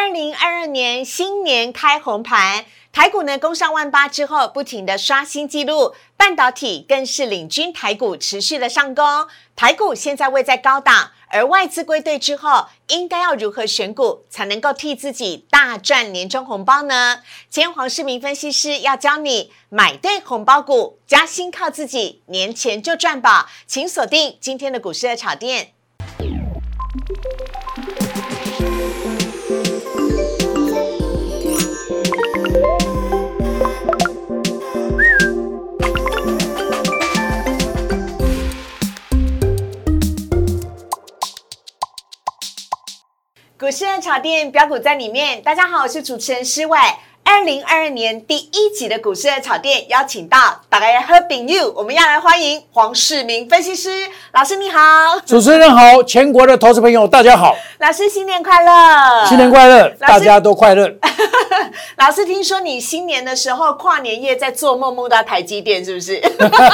二零二二年新年开红盘，台股呢攻上万八之后，不停的刷新纪录，半导体更是领军台股持续的上攻。台股现在位在高档，而外资归队之后，应该要如何选股才能够替自己大赚年终红包呢？今天黄世明分析师要教你买对红包股，加薪靠自己，年前就赚饱，请锁定今天的股市的炒店。股市的炒店标股在里面。大家好，我是主持人施伟。二零二二年第一集的股市的炒店，邀请到大家喝饼 you，我们要来欢迎黄世明分析师老师，你好。主持人好，全国的投资朋友大家好，老师新年快乐！新年快乐，大家都快乐。老师，听说你新年的时候跨年夜在做梦，梦到台积电，是不是？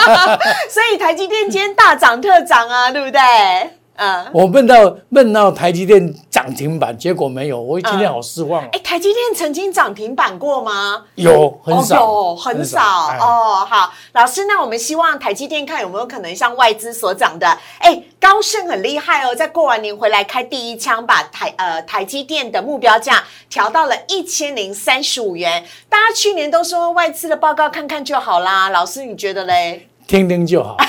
所以台积电今天大涨特涨啊，对不对？嗯。我问到问到台积电涨停板，结果没有，我今天好失望哦。哎，台积电曾经涨停板过吗？有很少，哦、有很少哎哦。好，老师，那我们希望台积电看有没有可能像外资所讲的，哎，高盛很厉害哦，在过完年回来开第一枪，把台呃台积电的目标价调到了一千零三十五元。大家去年都说外资的报告看看就好啦，老师你觉得嘞？听听就好。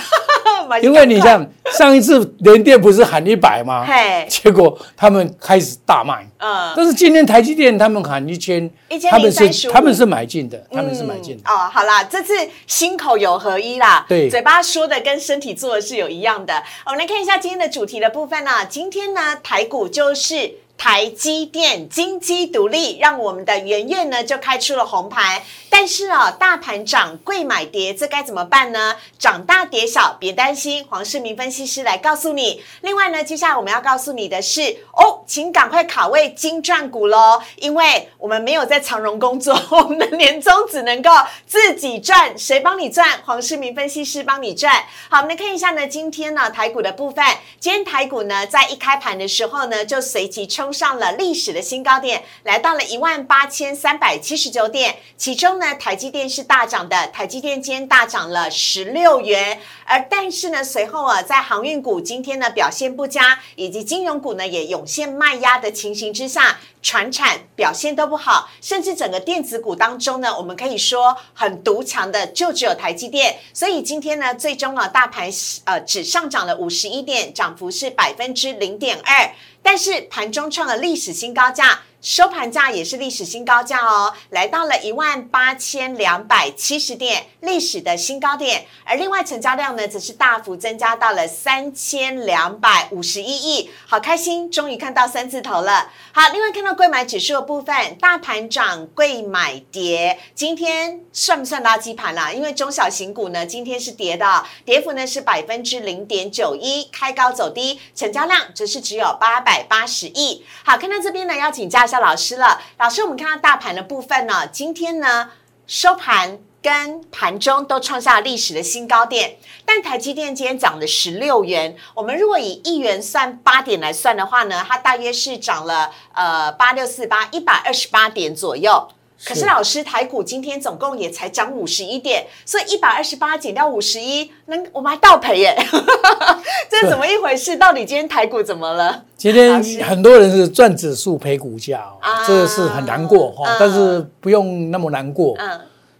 买因为你像上一次联电不是喊一百吗？嘿结果他们开始大卖。嗯但是今天台积电他们喊一千，1035他们是他们是买进的，他们是买进的。哦，好啦，这次心口有合一啦，对嘴巴说的跟身体做的是有一样的。我们来看一下今天的主题的部分呢、今天呢，台股就是。台积电金鸡独立，让我们的圆圆呢就开出了红盘。但是啊，大盘涨贵买跌，这该怎么办呢？涨大跌小，别担心，黄世明分析师来告诉你。另外呢，接下来我们要告诉你的是哦，请赶快卡位金赚股喽，因为我们没有在长荣工作，我们的年终只能够自己赚，谁帮你赚？黄世明分析师帮你赚。好，我们来看一下呢，今天呢台股的部分，今天台股呢在一开盘的时候呢，就随即冲冲上了历史的新高点，来到了一万八千三百七十九点。其中呢，台积电是大涨的，台积电今天大涨了十六元。而但是呢，随后啊，在航运股今天呢表现不佳，以及金融股呢也涌现卖压的情形之下，船产表现都不好，甚至整个电子股当中呢，我们可以说很独强的就只有台积电。所以今天呢，最终啊，大盘呃只上涨了五十一点，涨幅是百分之零点二，但是盘中创了历史新高价。收盘价也是历史新高价哦，来到了一万八千两百七十点，历史的新高点。而另外成交量呢，则是大幅增加到了三千两百五十一亿，好开心，终于看到三字头了。好，另外看到贵买指数的部分，大盘涨，贵买跌，今天算不算垃圾盘啦、因为中小型股呢，今天是跌的，跌幅呢是百分之零点九一，开高走低，成交量则是只有八百八十亿。好，看到这边呢，要请教一下老师了。老师，我们看到大盘的部分呢，今天呢收盘。跟盘中都创下了历史的新高点，但台积电今天涨了十六元。我们如果以一元算八点来算的话呢，它大约是涨了呃八六四八一百二十八点左右。可是是老师，台股今天总共也才涨五十一点，所以一百二十八减掉五十一，能我们还倒赔耶？这是怎么一回事？到底今天台股怎么了？今天很多人是赚指数赔股价哦啊，这个是很难过哈嗯，但是不用那么难过。嗯，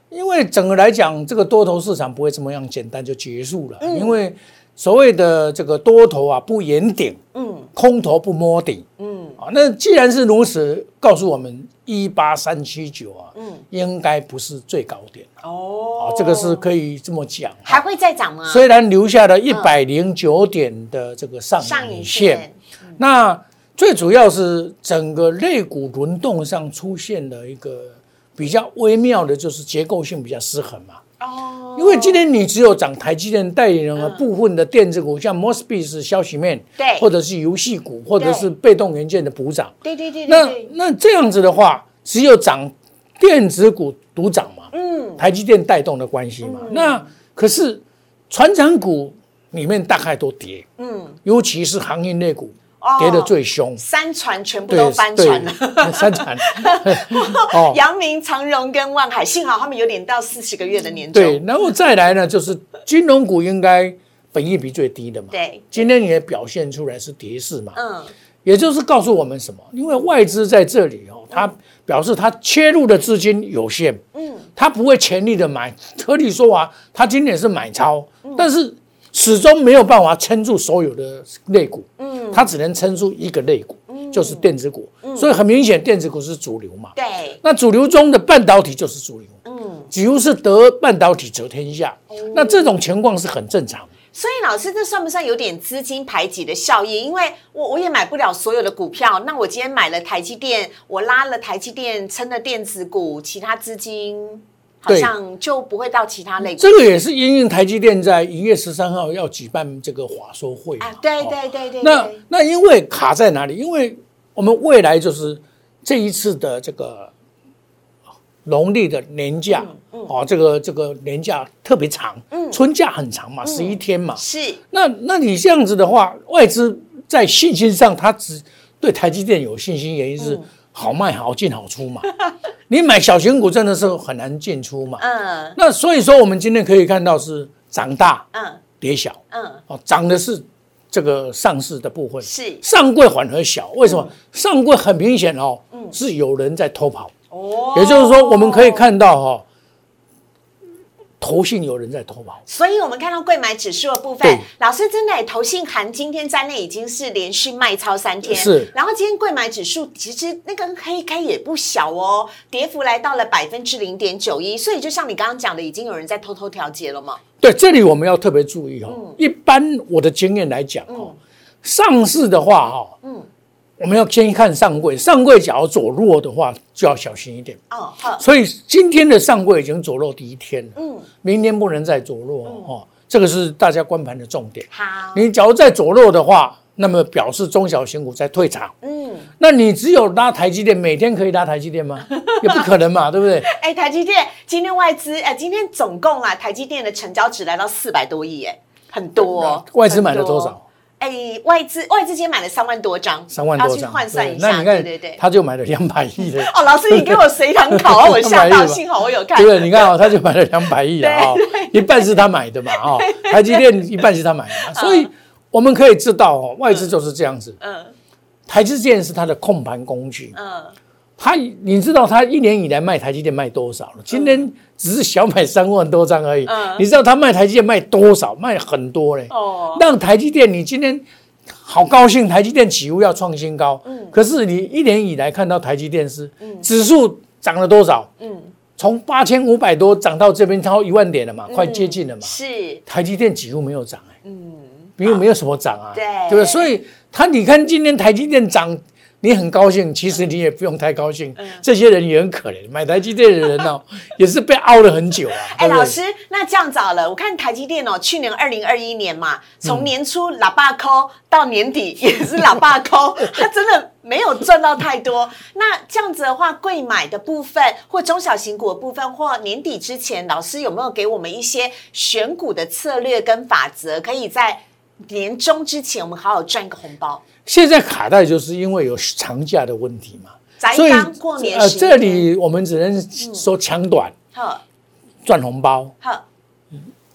因为整个来讲，这个多头市场不会这么样简单就结束了。嗯因为所谓的这个多头啊，不言顶，嗯空头不摸顶嗯啊。那既然是如此，告诉我们一八三七九啊，嗯，应该不是最高点哦啊，这个是可以这么讲。还会再涨吗？虽然留下了一百零九点的这个上上影线，那最主要是整个肋骨轮动上出现了一个比较微妙的，就是结构性比较失衡嘛。哦，因为今天你只有涨台积电代理人和部分的电子股，像 Mosby 是消息面，对。或者是游戏股，或者是被动元件的补涨。对对对对那，那这样子的话，只有涨电子股独涨嘛，嗯。台积电带动的关系嘛。那可是船长股里面大概都跌，嗯，尤其是航运类股跌得最凶，三船全部都翻船了。三船，哦，阳明、长荣跟万海，幸好他们有点到四十个月的年终。对，然后再来呢，就是金融股应该本益比最低的嘛。对，今天也表现出来是跌势嘛。嗯，也就是告诉我们什么？因为外资在这里哦，它表示它切入的资金有限。嗯，它不会全力的买。合理说啊，它今年是买超，但是始终没有办法撑住所有的类股。嗯，它只能撑出一个类股。就是电子股，所以很明显，电子股是主流嘛。对，那主流中的半导体就是主流。嗯，几乎是得半导体则天下。那这种情况是很正常。所以老师，这算不算有点资金排挤的效应？因为我我也买不了所有的股票，那我今天买了台积电，我拉了台积电撑了电子股，其他资金好像就不会到其他类股。这个也是因应台积电在一月十三号要举办这个华说会啊。对对对对。那那因为卡在哪里？因为我们未来就是这一次的这个农历的年假，哦，这个这个年假特别长，春假很长嘛，十一天嘛。是。那那你这样子的话，外资在信心上，他只对台积电有信心，原因是好卖好进好出嘛。你买小型股真的是很难进出嘛。嗯。那所以说，我们今天可以看到是涨大，嗯，跌小，嗯，哦，涨的是。这个上市的部分是上柜反而小，为什么？上柜很明显哦，是有人在偷跑哦，也就是说我们可以看到哈，投信有人在偷跑，所以我们看到贵买指数的部分，老师真的投信含今天在内已经是连续卖超三天，是，然后今天贵买指数其实那根黑 K 也不小哦，跌幅来到了百分之零点九一，所以就像你刚刚讲的，已经有人在偷偷调节了嘛？对，这里我们要特别注意哦。一般我的经验来讲哦，上市的话哈，嗯，我们要先看上柜，上柜假如走弱的话，就要小心一点哦。好，所以今天的上柜已经走弱第一天了，嗯，明天不能再走弱哦。这个是大家观盘的重点。好，你假如再走弱的话。那么表示中小型股在退场，嗯，那你只有拉台积电，每天可以拉台积电吗？也不可能嘛，对不对？哎，台积电今天外资，哎，今天总共啊，台积电的成交值来到四百多亿，哎，很多。外资买了多少？哎，外资外资今天买了三万多张，三万多张，换算一下，那你看，对对对，他就买了两百亿的。哦，老师，你给我随堂考啊，我吓到，幸好我有看。对，你看啊，他就买了两百亿了啊，一半是他买的嘛，哦，台积电一半是他买的，所以。我们可以知道哦，外资就是这样子。嗯，台积电是他的控盘工具。嗯，它你知道他一年以来卖台积电卖多少了？今天只是小买三万多张而已。嗯，你知道他卖台积电卖多少？卖很多嘞。哦，让台积电你今天好高兴，台积电几乎要创新高。嗯，可是你一年以来看到台积电是指数涨了多少？嗯，从八千五百多涨到这边超一万点了嘛，快接近了嘛。是，台积电几乎没有涨哎。嗯。因为没有什么涨啊，对不对？所以他你看今天台积电涨，你很高兴，其实你也不用太高兴。这些人也很可怜，买台积电的人哦，也是被熬了很久啊。哎，老师，那这样早了，我看台积电哦，去年二零二一年嘛，从年初喇叭抠到年底也是喇叭抠，他真的没有赚到太多。那这样子的话，贵买的部分或中小型股的部分，或年底之前，老师有没有给我们一些选股的策略跟法则，可以在？年终之前，我们好好赚一个红包。现在卡带就是因为有长假的问题嘛，所以过年呃，这里我们只能说抢短，赚红包，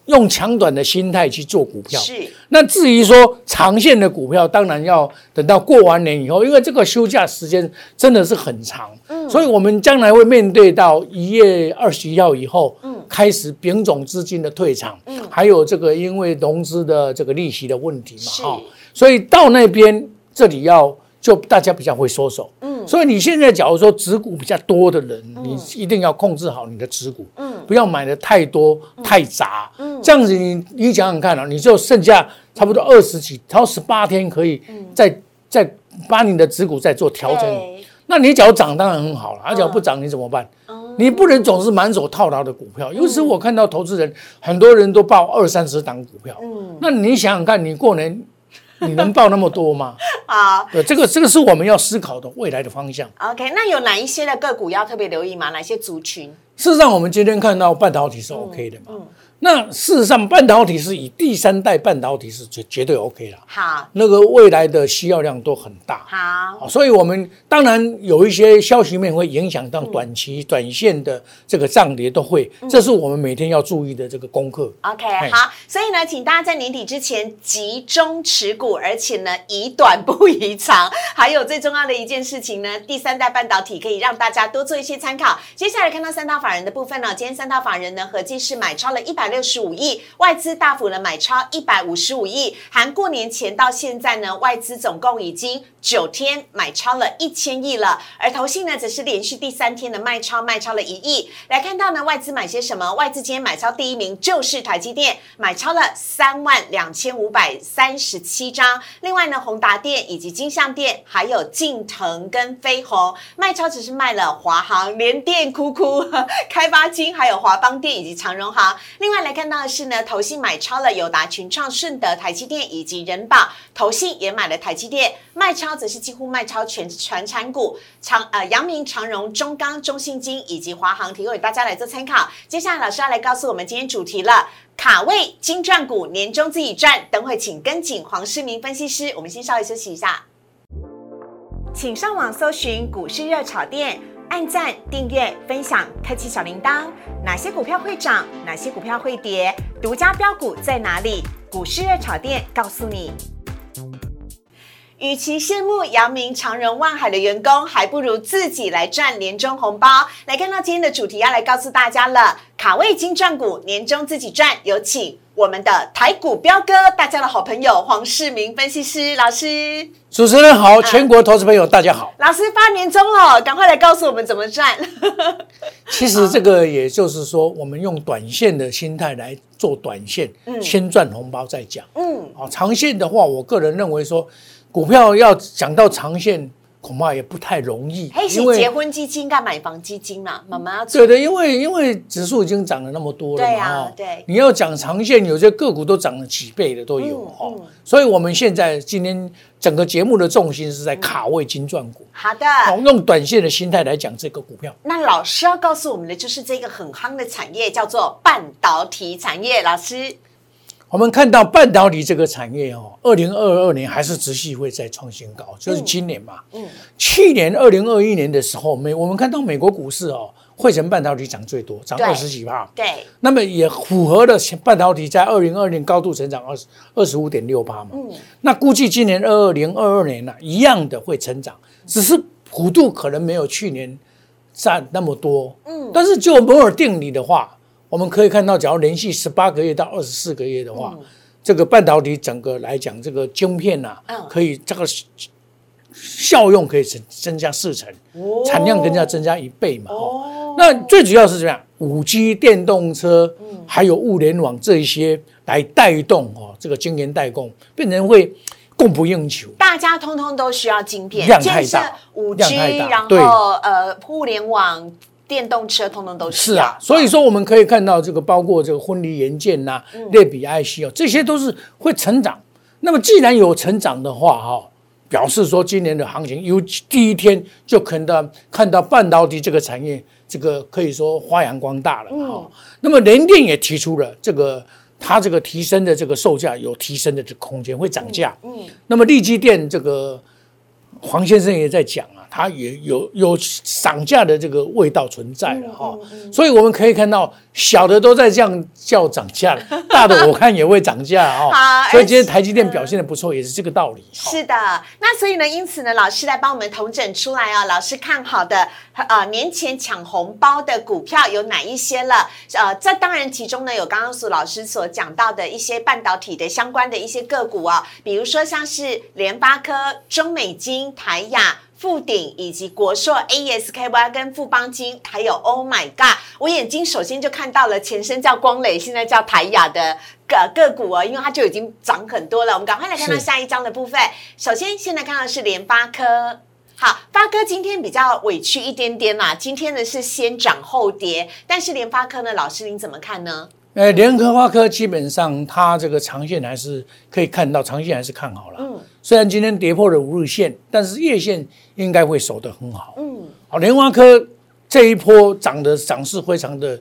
用抢短的心态去做股票。是。那至于说长线的股票，当然要等到过完年以后，因为这个休假时间真的是很长，嗯，所以我们将来会面对到一月二十一号以后，嗯。开始丙种资金的退场，嗯，还有这个因为融资的这个利息的问题嘛，哈，所以到那边这里要就大家比较会缩手，嗯，所以你现在假如说持股比较多的人，你一定要控制好你的持股，嗯，不要买的太多太杂，嗯，这样子你你想想看啊，你就剩下差不多二十几，超十八天可以再再把你的持股再做调整，那你假如涨当然很好了，而且不涨你怎么办？你不能总是满手套牢的股票，有时我看到投资人很多人都报二三十档股票，嗯，那你想想看，你过年你能报那么多吗？啊，对，这个这个是我们要思考的未来的方向。OK，那有哪一些的个股要特别留意吗？哪些族群？事实上，我们今天看到半导体是 OK 的嘛？嗯，那事实上，半导体是以第三代半导体是绝绝对 OK 了，好，那个未来的需要量都很大。好，所以我们当然有一些消息面会影响到短期、短线的这个涨跌都会，这是我们每天要注意的这个功课。OK，好，所以呢，请大家在年底之前集中持股，而且呢，以短不宜长。还有最重要的一件事情呢，第三代半导体可以让大家多做一些参考。接下来看到三大法人的部分呢，今天三大法人呢合计是买超了一百六十五亿，外资大幅的买超一百五十五亿，含过年前到现在呢，外资总共已经九天买超了一千亿了，而投信呢则是连续第三天的卖超，卖超了一亿。来看到呢，外资买些什么？外资今天买超第一名就是台积电，买超了三万两千五百三十七张。另外呢，宏达电以及金相电，还有晋腾跟飞鸿，卖超只是卖了华航、联电、哭哭、开发金，还有华邦电以及长荣航。另外来看到的是呢，投信买超了友达、群创、顺德、台积电以及人保，投信也买了台积电，卖超则是几乎卖超全全产股，长呃阳明、长荣、中钢、中信金以及华航，提供给大家来做参考。接下来老师要来告诉我们今天主题了。卡位金赚股，年终自己赚。等会请跟紧黄世明分析师。我们先稍微休息一下，请上网搜寻股市热炒店，按赞、订阅、分享，开启小铃铛。哪些股票会涨？哪些股票会跌？独家标股在哪里？股市热炒店告诉你。与其羡慕阳明、长荣、万海的员工，还不如自己来赚年终红包。来看到今天的主题，要来告诉大家了：卡位金赚股，年终自己赚。有请我们的台股彪哥，大家的好朋友黄世明分析师老师。主持人好，全国投资朋友大家好。老师发年终了，赶快来告诉我们怎么赚。其实这个也就是说，我们用短线的心态来做短线，嗯先赚红包再讲。嗯，啊，长线的话，我个人认为说，股票要讲到长线，恐怕也不太容易，嘿，是结婚基金干买房基金嘛？妈妈要对的，因为因为指数已经涨了那么多了嘛，对啊哦对你要讲长线，有些个股都涨了几倍的都有嗯哦嗯，所以我们现在今天整个节目的重心是在卡位金钻股，好的。哦，用短线的心态来讲这个股票。那老师要告诉我们的就是这个很夯的产业，叫做半导体产业。老师，我们看到半导体这个产业哦，二零二二年还是持续会再创新高，就是今年嘛。嗯去年二零二一年的时候，美我们看到美国股市哦，汇成半导体涨最多，涨对二十几帕。对，那么也符合了半导体在二零二年高度成长二十二十五点六八嘛。嗯那估计今年二二零二二年呢、一样的会成长，只是幅度可能没有去年占那么多。嗯但是就摩尔定理的话，我们可以看到，假如连续十八个月到二十四个月的话，这个半导体整个来讲，这个晶片呐、嗯可以这个效用可以增增加四成，哦产量更加增加一倍嘛。哦哦那最主要是怎么样？五 G、电动车，还有物联网这一些来带动哦，这个晶圆代工变成会供不应求。大家通通都需要晶片，量太大五 G，然对后呃，互联网、电动车通通都是是啊，所以说我们可以看到这个包括这个婚礼元件呐、类比 IC 哦，这些都是会成长。那么既然有成长的话，哈，表示说今年的行情有第一天就看到看到半导体这个产业，这个可以说发扬光大了哈。那么联电也提出了这个。它这个提升的这个售价有提升的这空间，会涨价。嗯，那么利基电这个黄先生也在讲啊，它也有有涨价的这个味道存在了哈、所以我们可以看到小的都在这样叫涨价了，大的我看也会涨价好、所以今天台积电表现的不错，也是这个道理。哈是的，那所以呢，因此呢，老师来帮我们统整出来啊，老师看好的呃年前抢红包的股票有哪一些了？呃，这当然其中呢有刚刚苏老师所讲到的一些半导体的相关的一些个股啊，比如说像是联发科、中美金、台亚。富鼎以及国硕 ASKY 跟富邦金，还有 Oh my God，我眼睛首先就看到了前身叫光磊，现在叫台亚的个个股哦，因为它就已经涨很多了。我们赶快来看到下一章的部分。首先，现在看到是联发科。好，发哥今天比较委屈一点点啦，今天呢是先涨后跌，但是联发科呢，老师您怎么看呢？呃，联科花科基本上它这个长线还是可以看到，长线还是看好了。嗯虽然今天跌破了五日线，但是月线应该会守得很好。嗯，好，联发科这一波涨的涨势非常的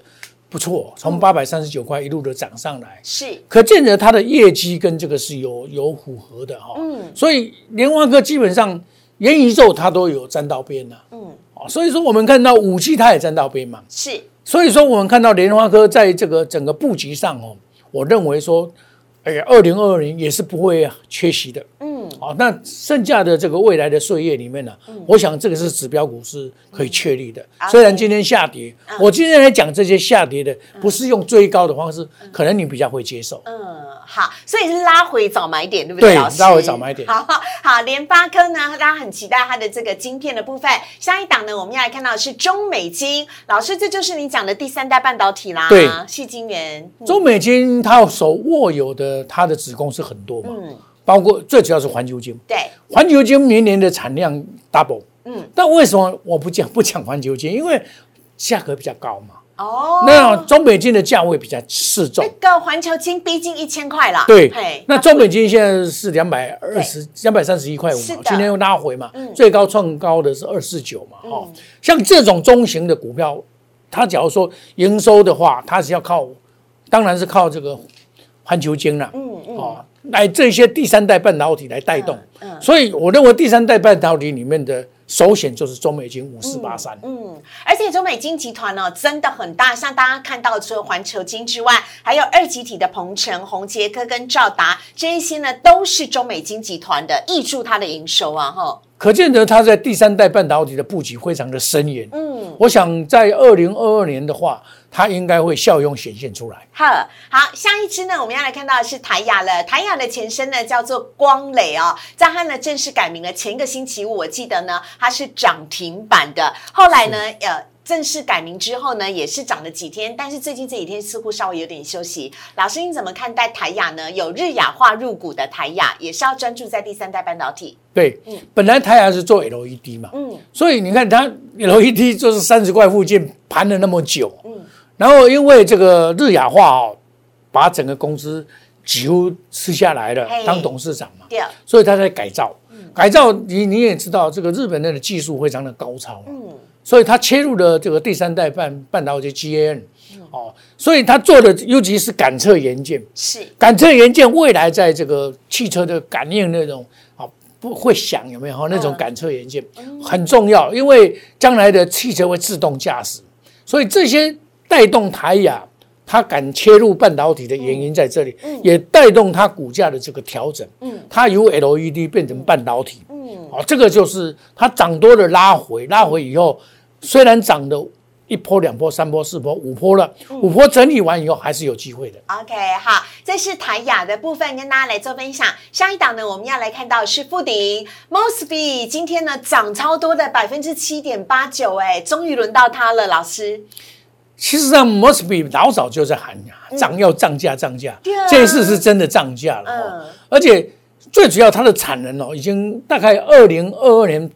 不错，从八百三十九块一路的涨上来，是可见得它的业绩跟这个是有有符合的哈。嗯，所以联发科基本上元宇宙它都有沾到边了。嗯，哦，所以说我们看到五 G 它也沾到边嘛。是，所以说我们看到莲花科在这个整个布局上哦，我认为说，哎呀，二零二二年也是不会缺席的。嗯，好，那剩下的这个未来的岁月里面呢，我想这个是指标股是可以确立的。虽然今天下跌，我今天来讲这些下跌的，不是用追高的方式，可能你比较会接受。嗯，好，所以是拉回早买点，对不对？对拉回早买点。好好，联发科呢，大家很期待它的这个晶片的部分。下一档呢，我们要来看到的是中美晶，老师，这就是你讲的第三代半导体啦，对。细晶圆。嗯。中美金它手握有的它的子公司很多嘛，嗯包括最主要是环球金。对，环球金明年的产量 double，嗯，但为什么我不讲不讲环球金？因为价格比较高嘛。哦，那中美金的价位比较适中。那，个环球金逼近一千块了，对。嘿，那中美金现在是两百二十、两百三十一块五今天又拉回嘛，最高创高的是二四九嘛，哦，像这种中型的股票，它假如说营收的话，它是要靠，当然是靠这个环球金啦，嗯嗯，哦，来这些第三代半导体来带动，嗯所以我认为第三代半导体里面的首选就是中美金五四八三，嗯，而且中美金集团呢、真的很大，像大家看到除了环球金之外，还有二级体的鹏程、宏杰科跟兆达这一些呢，都是中美金集团的，挹注它的营收啊，哈。可见得它在第三代半导体的布局非常的深远。嗯，我想在二零二二年的话，它应该会效用显现出来。好好，下一支呢，我们要来看到的是台雅了。台雅的前身呢叫做光磊哦，在它呢正式改名了。前一个星期五，我记得呢它是涨停板的，后来呢，呃。正式改名之后呢，也是涨了几天，但是最近这几天似乎稍微有点休息。老师，你怎么看待台雅呢？有日亚化入股的台雅，也是要专注在第三代半导体。对，嗯本来台雅是做 LED 嘛，嗯所以你看它 LED 就是三十块附近盘了那么久，然后因为这个日亚化哦，把整个公司几乎吃下来了嘿，当董事长嘛，所以他在改造。改造你你也知道，这个日本人的技术非常的高超，所以他切入了这个第三代半半导体 GAN，哦，所以他做的尤其是感测元件，是。感测元件未来在这个汽车的感应那种啊不会响有没有？那种感测元件很重要，因为将来的汽车会自动驾驶，所以这些带动台雅它敢切入半导体的原因在这里，也带动它股价的这个调整。它由 LED 变成半导体，嗯哦，这个就是它涨多了拉回，拉回以后虽然涨的一波、两波、三波、四波、五波了，五波整理完以后还是有机会的。OK，好，这是台雅的部分跟大家来做分享。下一档呢，我们要来看到是富鼎 Mosby，今天呢涨超多的百分之七点八九，哎，终于轮到它了，老师。其实上 Mosby 老早就在喊涨要涨价涨价。这一次是真的涨价了而且最主要它的产能哦，已经大概二零二二年，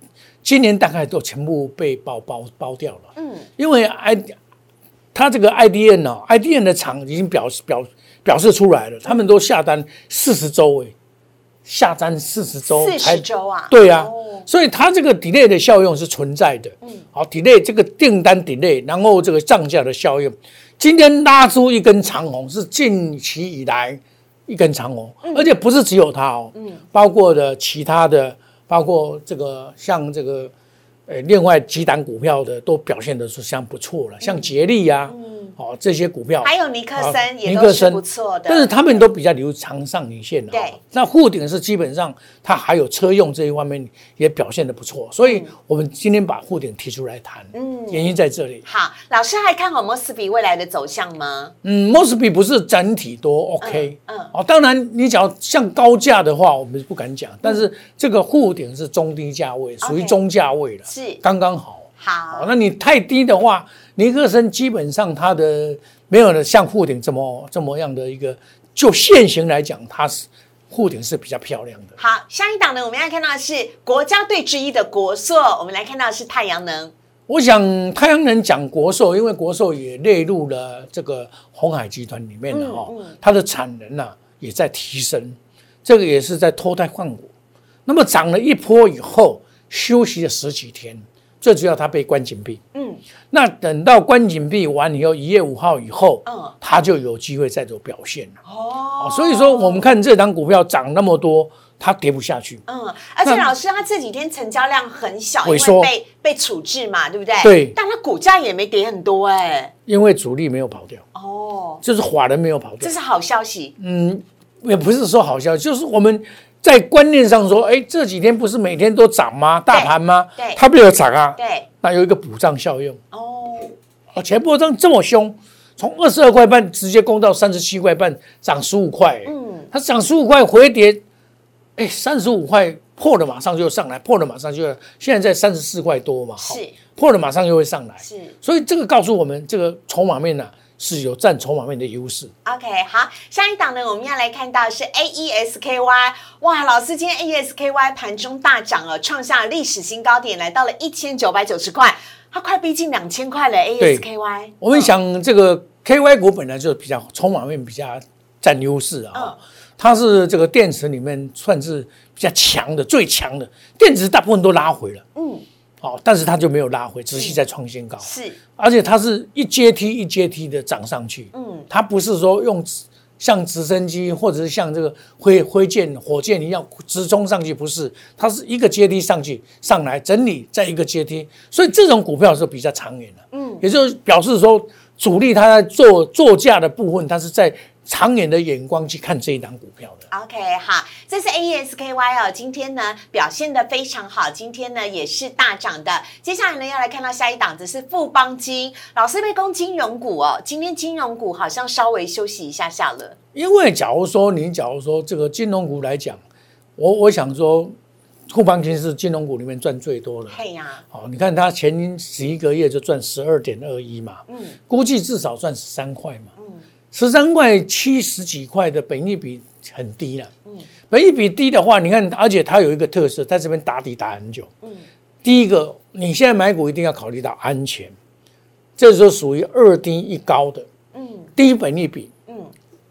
今年大概都全部被包包包掉了。嗯，因为 I 它这个 IDN 哦、i d n 的厂已经表示表表示出来了，他们都下单四十周诶，下单四十周四十周啊？对啊，哦所以它这个 delay 的效用是存在的。嗯，好，delay 这个订单 delay，然后这个涨价的效用，今天拉出一根长红，是近期以来一根长红，而且不是只有它哦，嗯，包括的其他的，包括这个像这个。呃，另外几档股票的都表现的是相当不错了，像捷力啊，哦这些股票，还有尼克森啊也都是尼克森不错的，但是他们都比较留长上影线的、对哦。那富鼎是基本上它还有车用这一方面也表现的不错，所以我们今天把富鼎提出来谈，嗯，原因在这里。好，老师还看好 Mosby 未来的走向吗？嗯，Mosby 不是整体都 OK，嗯嗯哦，当然你只要像高价的话，我们不敢讲，但是这个富鼎是中低价位，属于中价位了，是刚刚好。好哦，，那你太低的话，尼克森基本上它的没有像护顶这么这么样的一个，就现行来讲，它是护顶是比较漂亮的。好，下一档呢，我们要看到的是国家队之一的国硕，我们来看到的是太阳能。我想太阳能讲国寿，因为国寿也列入了这个红海集团里面的哈、它的产能呐、也在提升，这个也是在脱胎换骨。那么涨了一波以后，休息了十几天，最主要他被关紧闭，嗯，那等到关紧闭完以后，一月五号以后，嗯他就有机会再做表现了。哦哦，所以说我们看这档股票涨那么多，它跌不下去。嗯，而且老师，他这几天成交量很小，因为被被处置嘛，对不对？对但它股价也没跌很多哎。因为主力没有跑掉，哦，就是法人没有跑掉这。是好消息。嗯，也不是说好消息，就是我们在观念上说，哎，这几天不是每天都涨吗？大盘吗？对它没有涨啊。对，那有一个补涨效用。哦，哦，前波涨这么凶，从二十二块半直接攻到三十七块半，涨十五块。嗯，它涨十五块回跌，哎，三十五块破了马上就上来，破了马上就现在在三十四块多嘛，是破了马上就会上来。是。所以这个告诉我们，这个筹码面呢、是有占筹码面的优势。OK，好，下一档呢，我们要来看到是 AESKY，哇，老师今天 AESKY 盘中大涨哦，创下历史新高点，来到了一千九百九十块，它快逼近两千块了，AESKY。我们想，这个 KY 股本来就比较筹码面比较占优势啊、嗯它是这个电池里面算是比较强的，最强的电池大部分都拉回了，嗯，哦，但是它就没有拉回，持续在创新高，是，而且它是一阶梯一阶梯的涨上去，嗯，它不是说用像直升机或者是像这个挥挥箭、火箭一样直冲上去，不是，它是一个阶梯上去上来整理，再一个阶梯，所以这种股票是比较长远的，嗯，也就是表示说主力它在做做价的部分，它是在长远的眼光去看这一档股票的。OK，好，这是 AESKY 哦，今天呢表现的非常好，今天呢也是大涨的。接下来呢要来看到下一档，子是富邦金，老师被攻金融股哦，今天金融股好像稍微休息一下下了，因为假如说你假如说这个金融股来讲，我我想说，富邦金是金融股里面赚最多的。嘿呀、好，你看它前十一个月就赚十二点二一嘛，嗯估计至少赚十三块嘛，嗯十三块七十几块的本益比很低了。嗯。本益比低的话，你看，而且它有一个特色，在这边打底打很久。嗯。第一个，你现在买股一定要考虑到安全，这时候属于二低一高的，嗯。低本益比、嗯，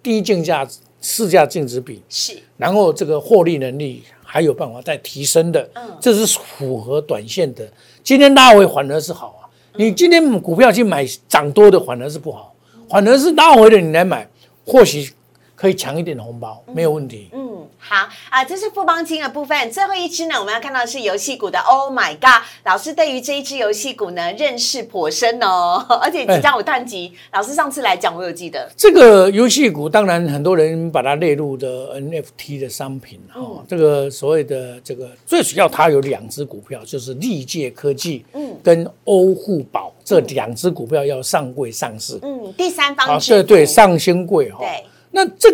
低竞价、市价净值比，是，然后这个获利能力还有办法再提升的，嗯。这是符合短线的。今天拉回反而是好啊，你今天股票去买涨多的反而是不好，反而是拉回的你来买，或许可以抢一点红包，没有问题。好啊，这是富邦金的部分。最后一支呢，我们要看到是游戏股的 Oh my God！老师对于这一支游戏股呢认识颇深哦，而且即将有探级。老师上次来讲，我有记得。这个游戏股当然很多人把它列入的 NFT 的商品哦，这个所谓的这个最主要它有两只股票，就是历界科技，嗯跟欧互宝这两只股票要上柜上市。嗯，第三方对对，上新贵哈、对那这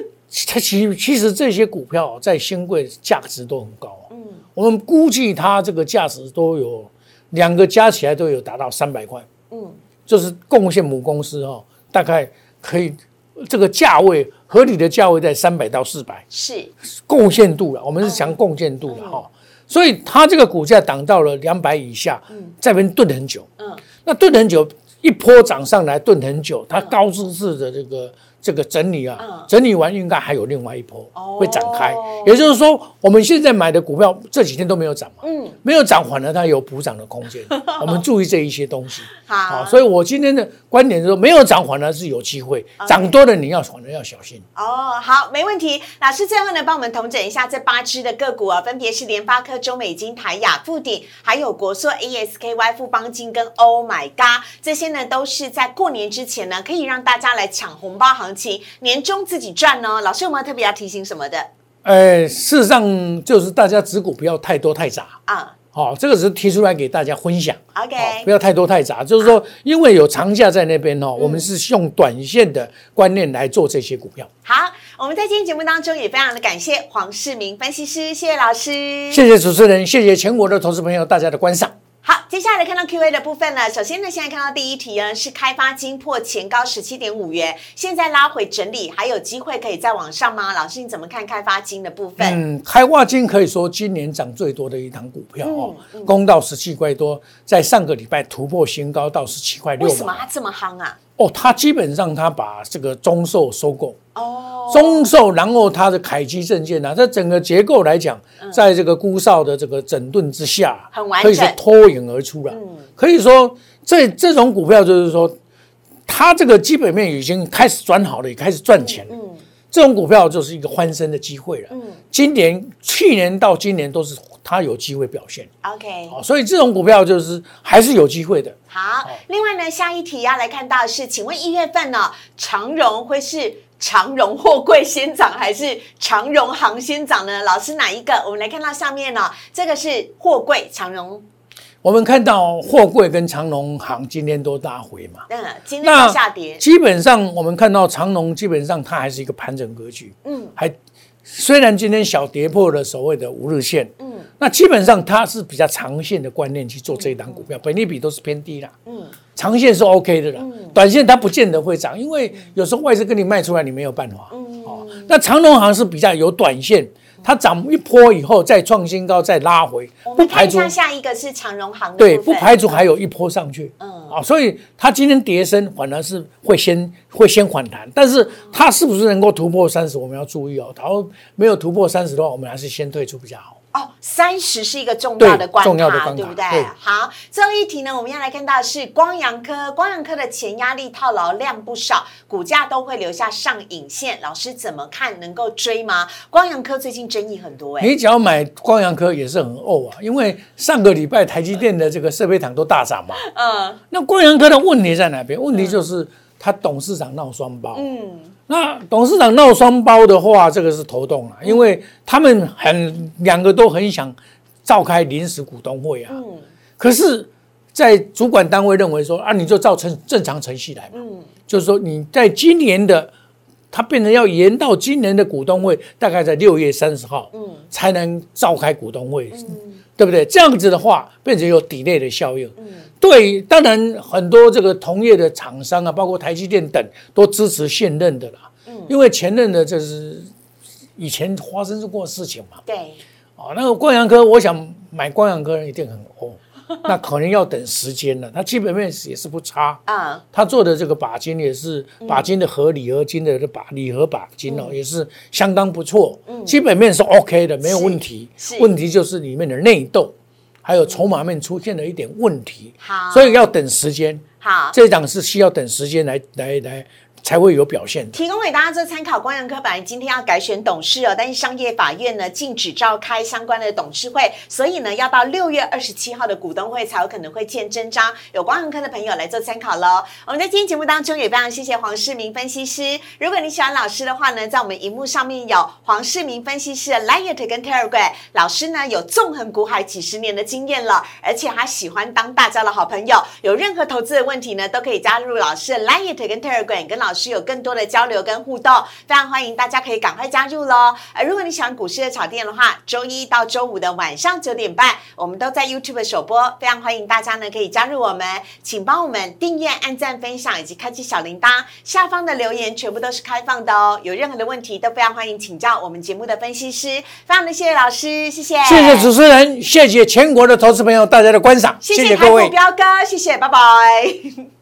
它其其实这些股票在新贵价值都很高、嗯，我们估计它这个价值都有两个加起来都有达到三百块，嗯。就是贡献母公司哈、大概可以这个价位合理的价位在三百到四百，是。贡献度了，我们是讲贡献度了哈、所以它这个股价涨到了两百以下，在那边顿很久，嗯。那顿很久，一波涨上来顿很久，它高姿势的这个这个整理啊，嗯整理完应该还有另外一波哦会展开。也就是说，我们现在买的股票这几天都没有涨嘛，嗯没有涨，反而它有补涨的空间。我们注意这一些东西。好所以我今天的观点是说，没有涨反而是有机会，涨多了你要反而要小心。哦，好，没问题。老师最后呢，帮我们统整一下这八只的个股啊，分别是联发科、中美金、台雅、富鼎，还有国硕、ASKY、富邦金跟 Oh My God，这些呢都是在过年之前呢，可以让大家来抢红包行情，年终自己赚哦。老师有没有特别要提醒什么的呃，事实上就是大家持股不要太多太杂。啊？好、这个只是提出来给大家分享。OK 好不要太多太杂。就是说，因为有长假在那边哦，我们是用短线的观念来做这些股票。好，我们在今天节目当中也非常的感谢黄世明分析师，谢谢老师，谢谢主持人，谢谢全国的投资朋友大家的观赏。好，接下来看到 Q&A 的部分了。首先呢，现在看到第一题呢是开发金破前高十七点五元，现在拉回整理，还有机会可以再往上吗？老师你怎么看开发金的部分？嗯，开发金可以说今年涨最多的一档股票哦，嗯攻到十七块多，在上个礼拜突破新高到十七块六毛。为什么它这么夯啊？哦，他基本上他把这个中寿收购。哦，中寿，然后他的凯基证券呢、啊，在整个结构来讲，在这个估少的这个整顿之下，嗯很完整可以说脱颖而出了。嗯可以说这这种股票就是说，它这个基本面已经开始转好了，也开始赚钱了。嗯，这种股票就是一个翻身的机会了。嗯，今年、去年到今年都是它有机会表现。OK，好所以这种股票就是还是有机会的。好。另外呢，下一题要来看到的是，请问一月份呢，长荣会是长荣货柜先涨，还是长荣行先涨呢？老师哪一个？我们来看到上面呢，这个是货柜长荣，我们看到货柜跟长隆行今天都大回嘛，嗯，今天在下跌，基本上我们看到长隆基本上它还是一个盘整格局，嗯，还虽然今天小跌破了所谓的五日线，嗯，那基本上它是比较长线的观念去做这一档股票，本利比都是偏低啦，嗯，长线是 OK 的啦，短线它不见得会涨，因为有时候外资跟你卖出来，你没有办法，嗯。哦，那长隆行是比较有短线。它涨一波以后再创新高，再拉回，不排除下下一个是长荣航的对，不排除还有一波上去。嗯啊，所以它今天跌升反而是会先会先反弹，但是它是不是能够突破三十，我们要注意哦。它没有突破三十的话，我们还是先退出比较好。哦，三十是一个重要的关卡，对不对？对好，最后一题呢，我们要来看到的是光阳科，光阳科的前压力套牢量不少，股价都会留下上影线。老师怎么看？能够追吗？光阳科最近争议很多、哎，你只要买光阳科也是很哦啊，因为上个礼拜台积电的这个设备厂都大涨嘛。嗯那光阳科的问题在哪边？问题就是他董事长闹双包。嗯，那董事长闹双包的话，这个是头痛了，因为他们很两个都很想召开临时股东会啊。嗯。可是，在主管单位认为说啊，你就照程正常程序来嘛，嗯。就是说你在今年的，它变成要延到今年的股东会，大概在六月三十号，嗯才能召开股东会，对不对？这样子的话，变成有 delay 的效应。嗯对，当然很多这个同业的厂商啊，包括台积电等，都支持现任的啦。嗯因为前任的这是以前发生过事情嘛。对，哦，那个光阳科，我想买光阳科人一定很哦，那可能要等时间了。它基本面也是不差，啊、他做的这个钯金也是钯金的和铝合金的这钯铝合钯金哦，也是相当不错，基本面是 OK 的，没有问题。问题就是里面的内斗，还有筹码面出现了一点问题，好，所以要等时间。好。这一档是需要等时间来来来才会有表现。提供给大家做参考。光阳科本来今天要改选董事哦，但是商业法院呢禁止召开相关的董事会，所以呢要到六月二十七号的股东会才有可能会见真章。有光阳科的朋友来做参考喽。我们在今天节目当中也非常谢谢黄世明分析师。如果你喜欢老师的话呢，在我们荧幕上面有黄世明分析师的 Light 跟 Telegram，老师呢有纵横股海几十年的经验了，而且还喜欢当大家的好朋友。有任何投资的问题呢，都可以加入老师的 Light 跟 Telegram，跟老师有更多的交流跟互动，非常欢迎大家可以赶快加入喽。而如果你喜欢股市的炒店的话，周一到周五的晚上九点半，我们都在 YouTube 首播，非常欢迎大家呢可以加入我们，请帮我们订阅、按赞、分享以及开启小铃铛，下方的留言全部都是开放的哦。有任何的问题都非常欢迎请教我们节目的分析师，非常的谢谢老师，谢谢，谢谢主持人，谢谢全国的投资朋友大家的观赏，谢谢各位。彪哥，谢谢，拜拜。